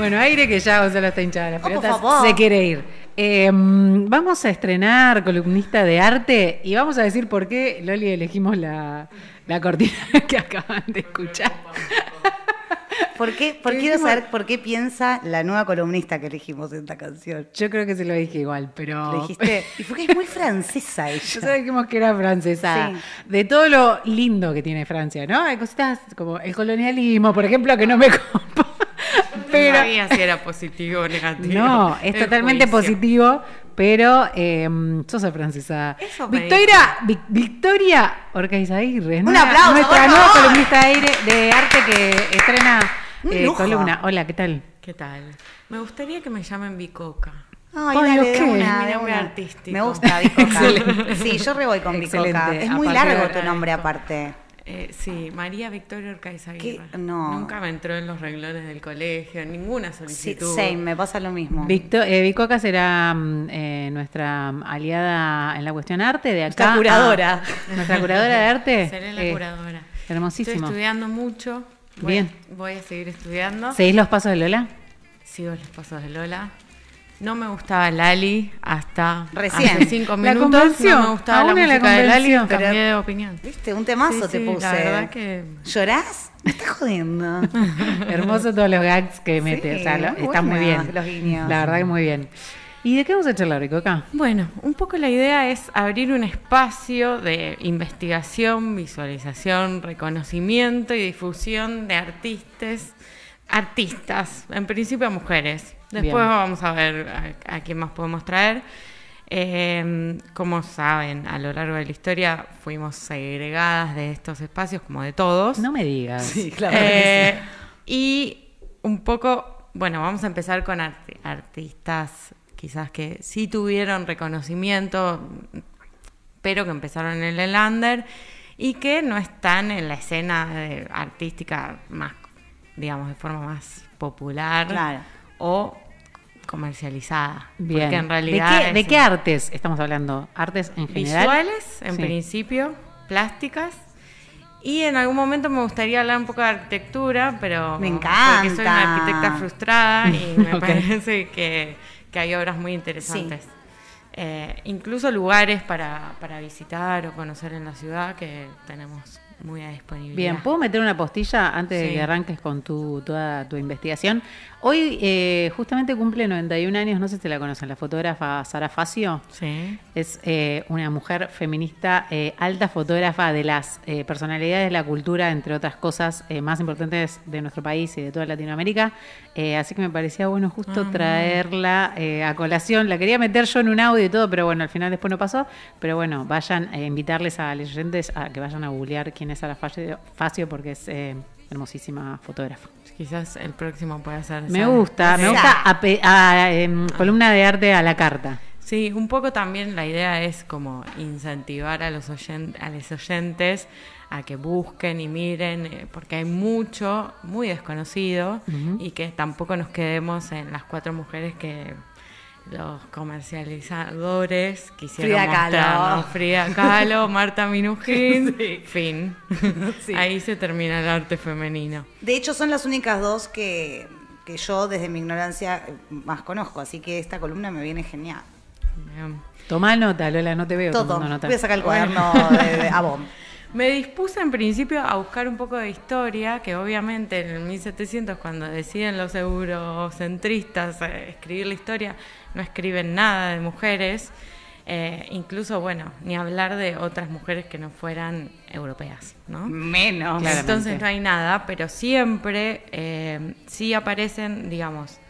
Bueno, aire que ya Gonzalo está hinchada las Oh, pelotas. Se quiere ir. Eh, vamos a estrenar columnista de arte y vamos a decir por qué, Loli, elegimos la, la cortina que acaban de escuchar. ¿Por qué, por ¿Qué quiero saber por qué piensa la nueva columnista que elegimos en esta canción. Yo creo que se lo dije igual, pero. Le dijiste, y porque es muy francesa Nosotros ella. dijimos que era francesa. Sí. De todo lo lindo que tiene Francia, ¿no? Hay cositas como el colonialismo, por ejemplo, que no me compo. Pero. no sabía si era positivo o negativo. No, es totalmente juicio. positivo, pero eh, sos francesa. Eso me Victoria, Vic- Victoria Orcaizaguirre, Un nuestra- aplauso, nuestra nueva columnista de, aire, de arte que estrena eh, columna. Hola, ¿qué tal? ¿Qué tal? Me gustaría que me llamen Bicoca. Ay, Ay, dale, una, Mi nombre una. artístico. Me gusta Bicoca. Sí, yo re voy con Bicoca. Es muy Aparte largo tu nombre aparte. Eh, sí, María Victoria Orcaizaguirre. ¿Qué? No. Nunca me entró en los renglones del colegio, ninguna Sí, solicitud. same, me pasa lo mismo. Victo- eh, Vicoca será mm, eh, nuestra aliada en la cuestión arte de acá. Nuestra curadora. a- nuestra curadora de arte. Seré la Eh, curadora. Hermosísimo. Estoy estudiando mucho. Voy Bien. A, voy a seguir estudiando. ¿Seguís los pasos de Lola? Sigo los pasos de Lola. No me gustaba Lali hasta Recién. hace cinco La minutos. convenció. No me gustaba la la música de Lali, cambié de opinión. ¿Viste? Un temazo Sí, te sí, puse. La verdad que ¿Llorás? Me estás jodiendo. Hermoso todos los gags que mete. Sí, o sea, lo- muy está muy buenos bien. los guiños. La verdad que muy bien. ¿Y de qué vamos a charlar, Vicoca? Bueno, un poco la idea es abrir un espacio de investigación, visualización, reconocimiento y difusión de artistas, artistas, en principio mujeres. Después Bien. vamos a ver a, a quién más podemos traer. Eh, como saben, a lo largo de la historia fuimos segregadas de estos espacios, como de todos. No me digas. Sí, claro. Eh, y un poco, bueno, vamos a empezar con arti- artistas quizás que sí tuvieron reconocimiento, pero que empezaron en el under y que no están en la escena de- artística más, digamos, de forma más popular Claro. o comercializada. Bien. Porque en realidad... ¿De qué, de es- qué artes estamos hablando? ¿Artes en general? Visuales, en Sí. principio, plásticas. Y en algún momento me gustaría hablar un poco de arquitectura, pero Me porque soy encanta. una arquitecta frustrada y me parece que, que hay obras muy interesantes. Eh, incluso lugares para, para visitar o conocer en la ciudad que tenemos muy a disponibilidad. Bien, ¿puedo meter una postilla antes de que arranques con tu, toda tu investigación? Hoy eh, justamente cumple 91 años, no sé si la conocen, la fotógrafa Sara Facio. Sí. Es eh, una mujer feminista, eh, alta fotógrafa de las eh, personalidades de la cultura, entre otras cosas más importantes de nuestro país y de toda Latinoamérica. Así que me parecía bueno justo Ah, traerla a colación. La quería meter yo en un audio y todo, pero bueno, al final después no pasó. Pero bueno, vayan a invitarles a los oyentes a que vayan a googlear quién es Sara Facio, porque es eh, hermosísima fotógrafa. Quizás el próximo pueda ser. Me gusta, me gusta a, em, columna de arte a la carta. Sí, un poco también la idea es como incentivar a los, oyen- a los oyentes a que busquen y miren, eh, porque hay mucho muy desconocido y que tampoco nos quedemos en las cuatro mujeres que los comercializadores quisieron Frida Kahlo. Frida Kahlo, Marta Minujín, fin. Ahí se termina el arte femenino. De hecho, son las únicas dos que, que yo, desde mi ignorancia, más conozco. Así que esta columna me viene genial. Bien. Tomá nota, Lola, no te veo Todo. tomando nota. Voy a sacar el cuaderno de, de Avon. Me dispuse en principio a buscar un poco de historia, que obviamente en el 1700 cuando deciden los eurocentristas eh, escribir la historia, no escriben nada de mujeres, eh, incluso, bueno, ni hablar de otras mujeres que no fueran europeas, ¿no? Menos. Claramente. Entonces no hay nada, pero siempre eh, sí aparecen, digamos,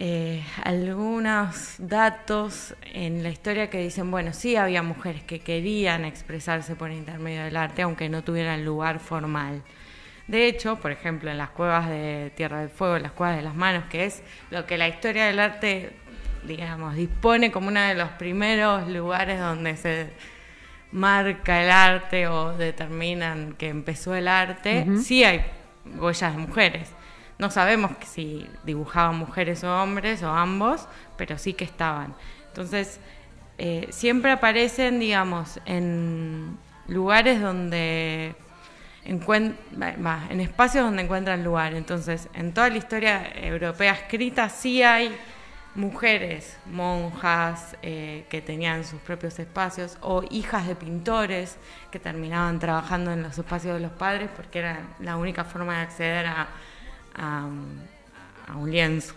eh, algunos datos en la historia que dicen, bueno, sí había mujeres que querían expresarse por intermedio del arte, aunque no tuvieran lugar formal. De hecho, por ejemplo, en las cuevas de Tierra del Fuego, las cuevas de las manos, que es lo que la historia del arte, digamos, dispone como uno de los primeros lugares donde se marca el arte o determinan que empezó el arte, sí hay huellas de mujeres. No sabemos si dibujaban mujeres o hombres o ambos, pero sí que estaban. Entonces, eh, siempre aparecen, digamos, en lugares donde en espacios donde encuentran lugar. Entonces, en toda la historia europea escrita sí hay mujeres, monjas, eh, que tenían sus propios espacios, o hijas de pintores que terminaban trabajando en los espacios de los padres porque era la única forma de acceder a, a, a un lienzo.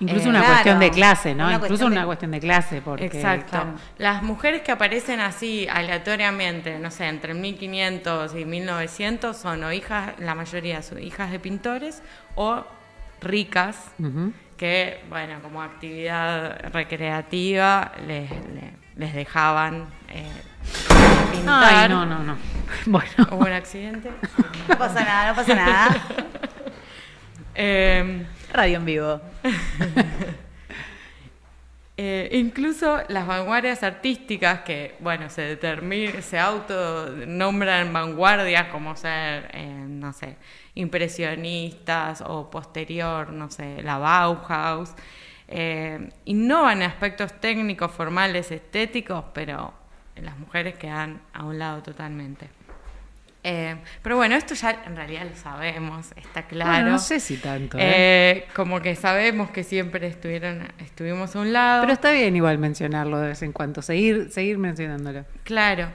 Incluso Eh, una claro, cuestión de clase, ¿no? una Incluso cuestión una de- cuestión de clase, porque Exacto. claro. Las mujeres que aparecen así aleatoriamente, no sé, entre 1500 y 1900 son o hijas, la mayoría son hijas de pintores o ricas Ujú. Que, bueno, como actividad recreativa les, le- les dejaban eh, pintar. Ay, no, no, no. Bueno. Hubo un accidente. No pasa nada, no pasa nada. Eh, Radio en vivo. Eh, incluso las vanguardias artísticas que, bueno, se determinan, se autonombran vanguardias como ser, eh, no sé, impresionistas o posterior, no sé, la Bauhaus, eh, innovan en aspectos técnicos, formales, estéticos, pero las mujeres quedan a un lado totalmente. Eh, pero bueno, esto ya en realidad lo sabemos, está claro. Bueno, no sé si tanto, ¿eh? Eh, como que sabemos que siempre estuvieron, estuvimos a un lado. Pero está bien igual mencionarlo de vez en cuando, seguir, seguir mencionándolo. Claro.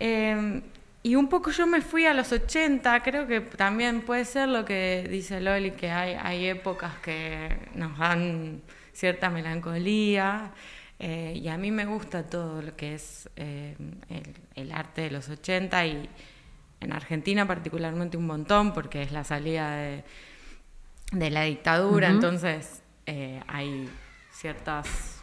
Eh, y un poco yo me fui a los 80, creo que también puede ser lo que dice Loli, que hay, hay épocas que nos dan cierta melancolía. y a mí me gusta todo lo que es el, el arte de los 80 y en Argentina particularmente un montón, porque es la salida de, de la dictadura, entonces eh, hay ciertas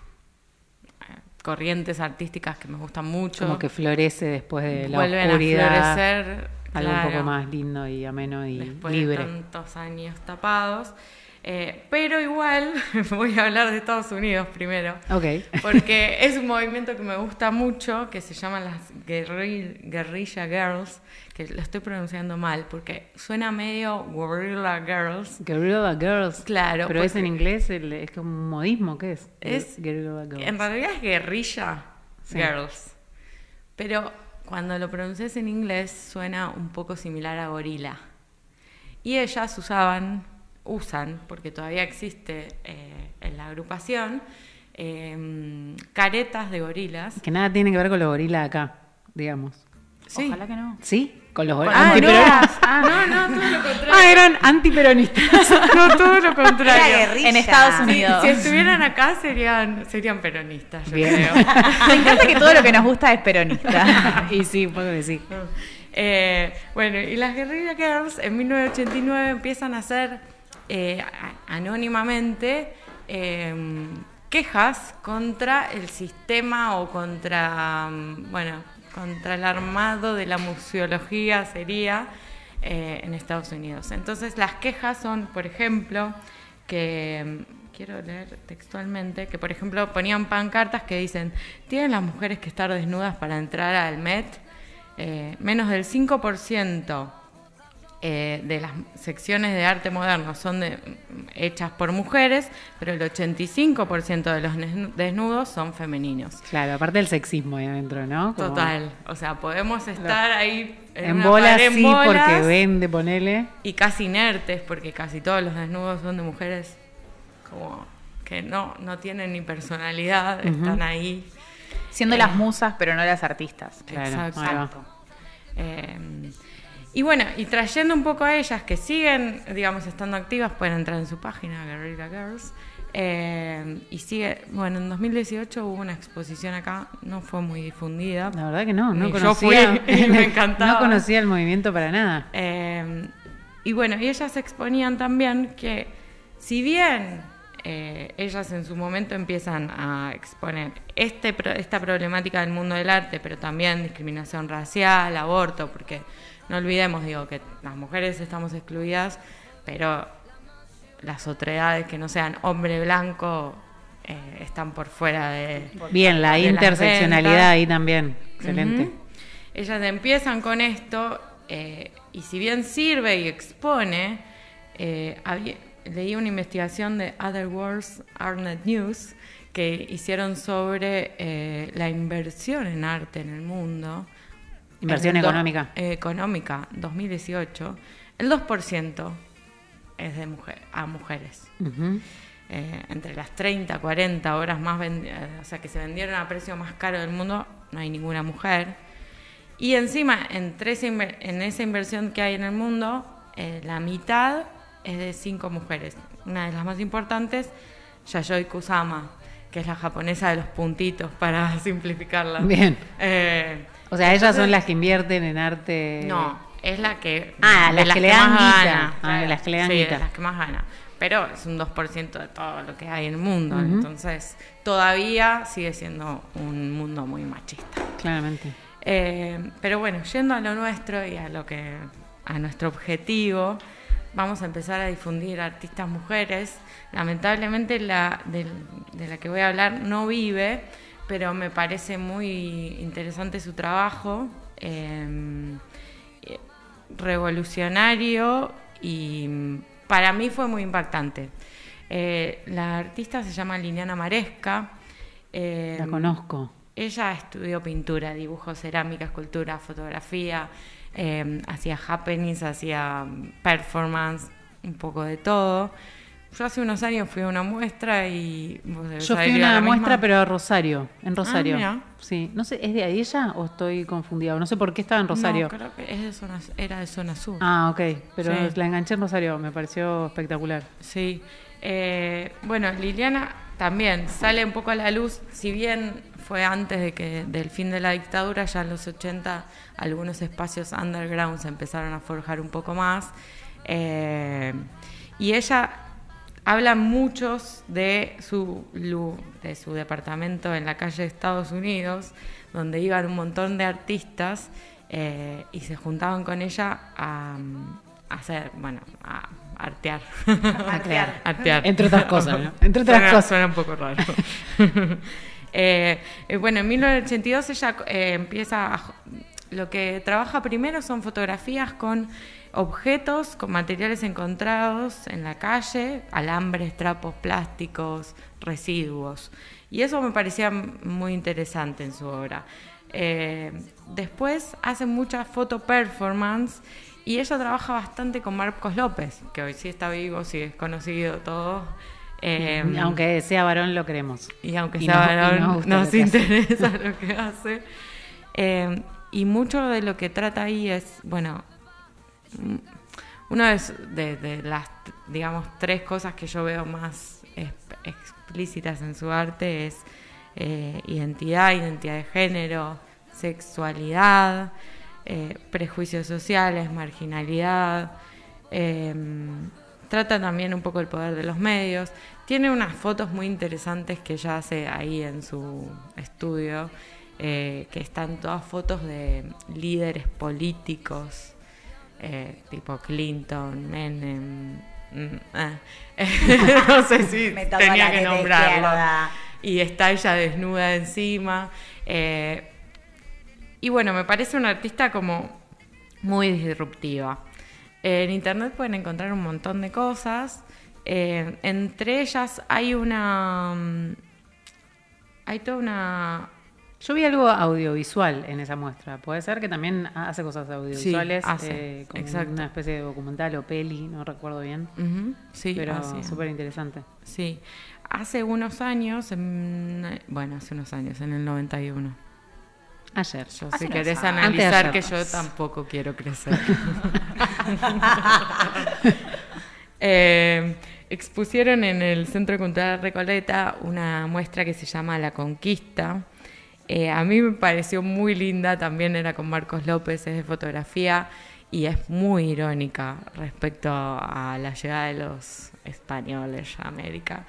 eh, corrientes artísticas que me gustan mucho. Como que florece después de la Vuelven oscuridad. a florecer. Algo un poco más lindo y ameno y después libre. de tantos años tapados. Eh, pero igual voy a hablar de Estados Unidos primero. Ok. Porque es un movimiento que me gusta mucho, que se llaman las guerri- Guerrilla Girls, que lo estoy pronunciando mal, porque suena medio Guerrilla Girls. Guerrilla Girls. Claro, Pero es en inglés, el- es como un modismo, ¿qué es? Es- Guerrilla Girls. En realidad es guerrilla Sí. girls. Pero cuando lo pronuncias en inglés suena un poco similar a gorila. Y ellas usaban, usan, porque todavía existe eh, en la agrupación, eh, caretas de gorilas. Que nada tiene que ver con los gorilas acá, digamos. Sí. Ojalá que no. ¿Sí? Con los Ah, gorilas. no, antiperonistas. ah, no, no, todo lo contrario. Ah, eran antiperonistas. No, todo lo Era contrario. guerrilla. En Estados Unidos. si estuvieran acá serían, serían peronistas, yo Bien. creo. Me encanta que todo lo que nos gusta es peronista. y sí, que sí. Eh, bueno, y las Guerrilla Girls en 1989 empiezan a hacer eh, anónimamente eh, quejas contra el sistema o contra, mm, bueno, contra el armado de la museología sería eh, en Estados Unidos. Entonces las quejas son, por ejemplo, que mm, quiero leer textualmente, que por ejemplo ponían pancartas que dicen, ¿tienen las mujeres que estar desnudas para entrar al Met? Menos del 5% eh, de las secciones de arte moderno son de- hechas por mujeres, pero el 85% de los desnu- desnudos son femeninos. Claro, aparte del sexismo ahí adentro, ¿no? Como Total, o sea, podemos estar ahí en, En una bolas pared en sí, bolas porque vende, ponele. y casi inertes, porque casi todos los desnudos son de mujeres como que no, no tienen ni personalidad, están ahí. Siendo las musas, pero no las artistas. Claro, Exacto. Eh, y bueno, y trayendo un poco a ellas que siguen, digamos, estando activas, pueden entrar en su página, Guerrilla Girls. eh, y sigue, bueno, en 2018 hubo una exposición acá, no fue muy difundida. La verdad que no, no yo conocía. fui me encantaba. No conocía el movimiento para nada. Eh, y bueno, y ellas exponían también que si bien eh, ellas en su momento empiezan a exponer este, esta problemática del mundo del arte, pero también discriminación racial, aborto, porque no olvidemos, digo, que las mujeres estamos excluidas, pero las otredades que no sean hombre blanco eh, están por fuera de... Bien, la de interseccionalidad ahí también. Excelente. Ellas empiezan con esto eh, y si bien sirve y expone, eh, había- leí una investigación de Other Worlds Artnet News que hicieron sobre eh, la inversión en arte en el mundo Inversión en el do- económica. eh, económica 2018, el 2% es de mujer, a mujeres. Eh, entre las 30, 40 horas más, vendi- eh, o sea, que se vendieron a precio más caro del mundo, no hay ninguna mujer. Y encima, entre inver- en esa inversión que hay en el mundo, eh, la mitad es de cinco mujeres. Una de las más importantes, Yayoi Kusama, que es la japonesa de los puntitos, para simplificarla. Bien. Eh, O sea, ellas son las que invierten en arte. no, es la que. Ah, las que le dan gana. Ah, las que le dan sí, de las que más gana. Pero es un 2% de todo lo que hay en el mundo. Entonces, todavía sigue siendo un mundo muy machista. Claramente. Eh, pero bueno, yendo a lo nuestro y a lo que a nuestro objetivo, vamos a empezar a difundir artistas mujeres. Lamentablemente la de, la que voy a hablar no vive, pero me parece muy interesante su trabajo, eh, eh, revolucionario y mm, para mí fue muy impactante. Eh, la artista se llama Liliana Maresca. eh, La conozco. ella estudió pintura, dibujo, cerámica, escultura, fotografía, eh, hacía happenings, hacía performance, un poco de todo. Yo hace unos años fui a una muestra y... vos debes Yo fui a una muestra, misma. pero a Rosario. En Rosario. mira. sí. No sé, ¿es de ahí ella o estoy confundida? No sé por qué estaba en Rosario. No, creo que es de zona, era de zona sur. Ah, ok. Pero Sí. la enganché en Rosario. Me pareció espectacular. Sí. Eh, bueno, Liliana también sale un poco a la luz, si bien fue antes de que del fin de la dictadura, ya en los 80 algunos espacios underground se empezaron a forjar un poco más. Eh, y ella habla muchos de su de su departamento en la calle de Estados Unidos, donde iban un montón de artistas eh, y se juntaban con ella a, a hacer, bueno, a artear. Artear. Artear. Entre otras cosas, ¿no? Entre otras Suena- cosas. Suena un poco raro. Eh, eh, bueno, en 1982 ella eh, empieza a, lo que trabaja primero son fotografías con objetos, con materiales encontrados en la calle, alambres, trapos, plásticos, residuos. Y eso me parecía muy interesante en su obra. Eh, después hace mucha foto performance y ella trabaja bastante con Marcos López, que hoy sí está vivo, sí es conocido todo. Eh, Aunque sea varón, lo queremos. y aunque Y sea y varón, nos interesa lo que hace. Eh, y mucho de lo que trata ahí es, bueno, una de, las, digamos, tres cosas que yo veo más explícitas en su arte es eh, identidad, identidad de género, sexualidad, eh, prejuicios sociales, marginalidad. eh, trata también un poco el poder de los medios. Tiene unas fotos muy interesantes que ella hace ahí en su estudio, eh, que están todas fotos de líderes políticos, eh, tipo Clinton, Menem. mm, eh. no sé si tenía que izquierda. Y está ella desnuda encima. eh, y bueno, me parece una artista como muy disruptiva. En internet pueden encontrar un montón de cosas. Entre ellas hay una. mm, Hay toda una. Yo vi algo audiovisual en esa muestra. Puede ser que también hace cosas audiovisuales, hace, eh, como exacto. una especie de documental o peli, no recuerdo bien. Ujú, sí, pero súper interesante. Sí. Hace unos años, en- bueno, hace unos años, en el 91. Ayer. Yo, si querés años. analizar que de yo tampoco quiero crecer. Eh, expusieron en el Centro Cultural Recoleta una muestra que se llama La Conquista. Eh, a mí me pareció muy linda, también era con Marcos López, es de fotografía y es muy irónica respecto a la llegada de los españoles a América.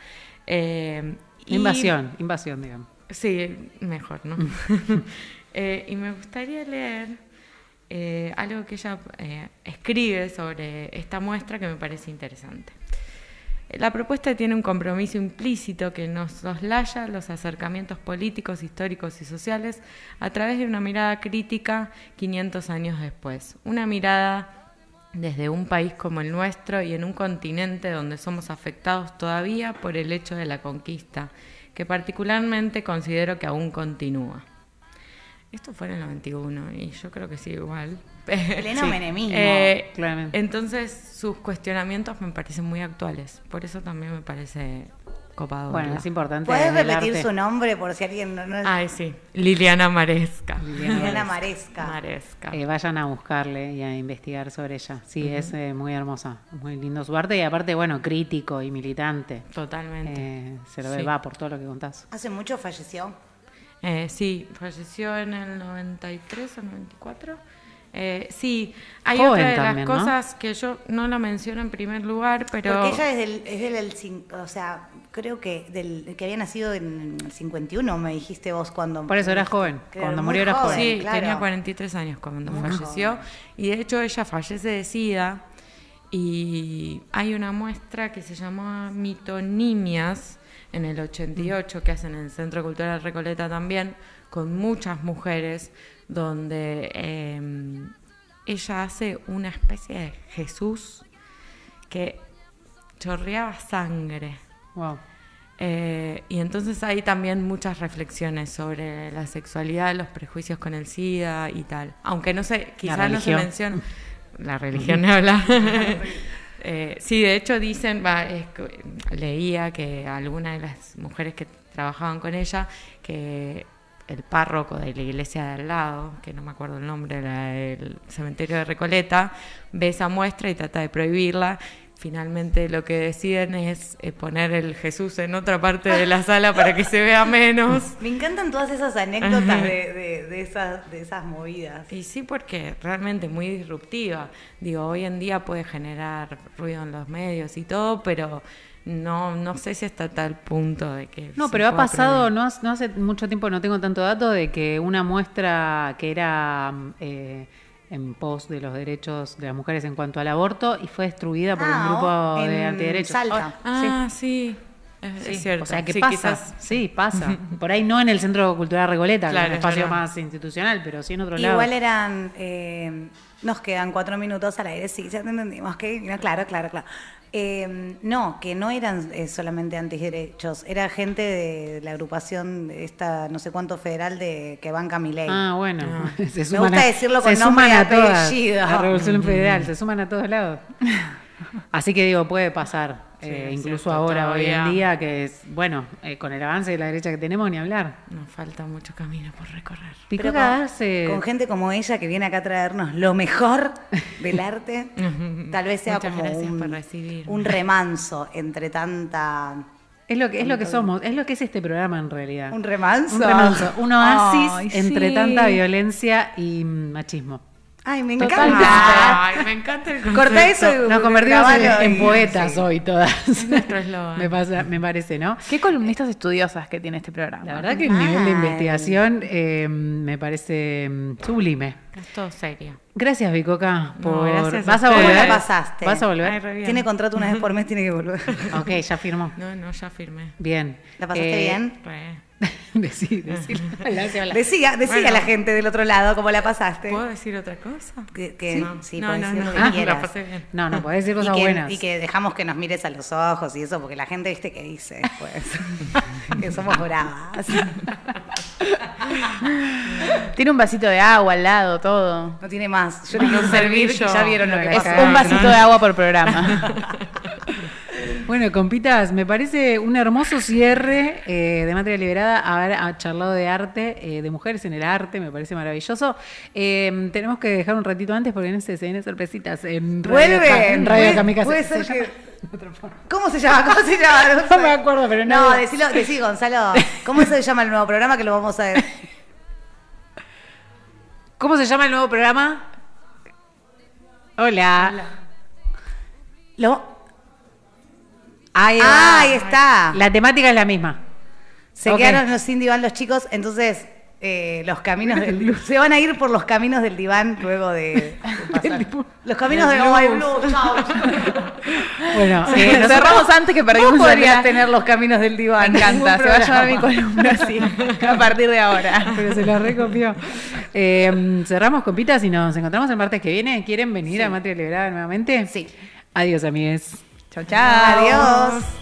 Eh, y- Invasión, invasión, digamos. Sí, mejor, ¿no? Eh, y me gustaría leer eh, algo que ella eh, escribe sobre esta muestra que me parece interesante. La propuesta tiene un compromiso implícito que nos soslaya los acercamientos políticos, históricos y sociales a través de una mirada crítica 500 años después. Una mirada desde un país como el nuestro y en un continente donde somos afectados todavía por el hecho de la conquista, que particularmente considero que aún continúa. Esto fue en el 91 y yo creo que sí igual. Pleno menemismo. Eh, claramente. Entonces sus cuestionamientos me parecen muy actuales. Por eso también me parece copado. Bueno, es importante. ¿Puedes repetir arte. su nombre por si alguien no, no Ay, sí. Liliana Maresca. Liliana Maresca. Maresca. Eh, vayan a buscarle y a investigar sobre ella. Sí, es eh, muy hermosa, muy lindo su arte y aparte, bueno, crítico y militante. Totalmente. Eh, se lo ve, Sí. va por todo lo que contás. Hace mucho falleció. Eh, sí, falleció en el 93 o 94. Eh, sí, hay Joven otra de también, las ¿no? cosas que yo no la menciono en primer lugar, pero... Porque ella es del, es del, cin- o sea, creo que del que había nacido en el 51, me dijiste vos cuando... Por eso era joven, cuando murió era joven. Sí, claro. tenía 43 años cuando Muy falleció. Y de hecho ella fallece de SIDA. Y hay una muestra que se llama Mitonimias en el 88, que hacen en el Centro Cultural Recoleta también, con muchas mujeres, donde eh, ella hace una especie de Jesús que chorreaba sangre. Wow. Eh, y entonces hay también muchas reflexiones sobre la sexualidad, los prejuicios con el SIDA y tal. Aunque no sé, quizás no se menciona. La religión habla. Eh, sí, de hecho dicen, va, es leía que algunas de las mujeres que trabajaban con ella, que el párroco de la iglesia de al lado, que no me acuerdo el nombre, la del cementerio de Recoleta, ve esa muestra y trata de prohibirla. Finalmente lo que deciden es eh, poner el Jesús en otra parte de la sala para que se vea menos. Me encantan todas esas anécdotas de, de, de esas, de esas movidas. Y sí, porque realmente muy disruptiva. Digo, hoy en día puede generar ruido en los medios y todo, pero no, no sé si hasta tal punto de que... No, pero ha pasado, no, hace- no hace mucho tiempo, no tengo tanto dato, de que una muestra que era eh, en pos de los derechos de las mujeres en cuanto al aborto y fue destruida por Ah, un grupo en de antiderechos. Salta. Ah, sí. Es, es cierto. O sea, que Sí, pasa. quizás- Sí, pasa. Por ahí no en el Centro Cultural Recoleta, que Claro, es un es espacio más institucional, pero sí en otro lado. Igual eran, eh, nos quedan cuatro minutos al aire, sí, ya te entendimos, que no, claro, claro, claro. Eh, no, que no eran eh, solamente antiderechos, era gente de la agrupación esta, no sé cuánto federal de que banca mi ley. Ah, bueno. Se Me gusta decirlo con se nombre suman y a todas. apellido. La Revolución Federal, se suman a todos lados. Así que digo, puede pasar. Sí, eh, incluso cierto, ahora, hoy en día, que es, bueno, eh, con el avance de la derecha que tenemos, ni hablar. Nos falta mucho camino por recorrer. Pero con, se- con gente como ella que viene acá a traernos lo mejor del arte, tal vez sea Muchas como un, remanso entre tanta... Es lo que es lo que somos, es lo que es este programa en realidad. ¿Un remanso? Un remanso, un oasis Ay, entre sí. tanta violencia y machismo. Ay, me Totalmente. encanta. Ay, me encanta el concepto. Corta eso y Nos convertimos en, poetas sí. hoy todas. Es nuestro eslogan. me, pasa, me parece, ¿no? Qué columnistas estudiosas que tiene este programa. La verdad que el nivel de investigación eh, me parece mm, sublime. Es todo serio. Gracias, Bicoca, No, por... gracias a ¿Vas a ustedes. volver? ¿Cómo la pasaste? ¿Vas a volver? Ay, re bien. Tiene contrato una vez por mes, tiene que volver. ok, ya firmó. No, no, ya firmé. Bien. ¿La pasaste Eh, bien? Re. Decí, decí. Hola. Decía, decía Bueno. a la gente del otro lado cómo la pasaste. ¿Puedo decir otra cosa? Que, que- No. sí, No, no, decir no. lo que quieras. la pasé bien. No, no, podés decir Y cosas que, buenas. y que dejamos que nos mires a los ojos y eso, porque la gente, viste, que dice después que somos bravas. Tiene un vasito de agua al lado, todo. No tiene más. Yo le quiero servir y ya vieron lo que la Es un vasito de agua por programa. Bueno, compitas, me parece un hermoso cierre eh, de Materia Liberada haber ha charlado de arte, eh, de mujeres en el arte, me parece maravilloso. Eh, tenemos que dejar un ratito antes porque no sé, se vienen sorpresitas en Radio, en Radio Kamikaze. puede Se ser llama- que- ¿Cómo se llama? ¿Cómo se llama? No me acuerdo, pero no No, decilo, decí, Gonzalo. ¿Cómo se llama el nuevo programa que lo vamos a ver? ¿Cómo se llama el nuevo programa? Hola. Lo... Ahí. Ah, está. La temática es la misma. Se Ok. quedaron los sin diván los chicos, entonces eh, los caminos del se van a ir por los caminos del diván luego de, de pasar. los caminos del Oh, my Blue, chao. Bueno, eh, nosotros- Cerramos antes que perdimos la podrías tener los caminos del Me diván. encanta, se va a llamar mi columna así, a partir de ahora. Pero se la recopió. Eh, cerramos copitas y nos encontramos el martes que viene. ¿Quieren venir a Matria Liberada nuevamente? Sí. Adiós, amigues. Chao, chao. Adiós.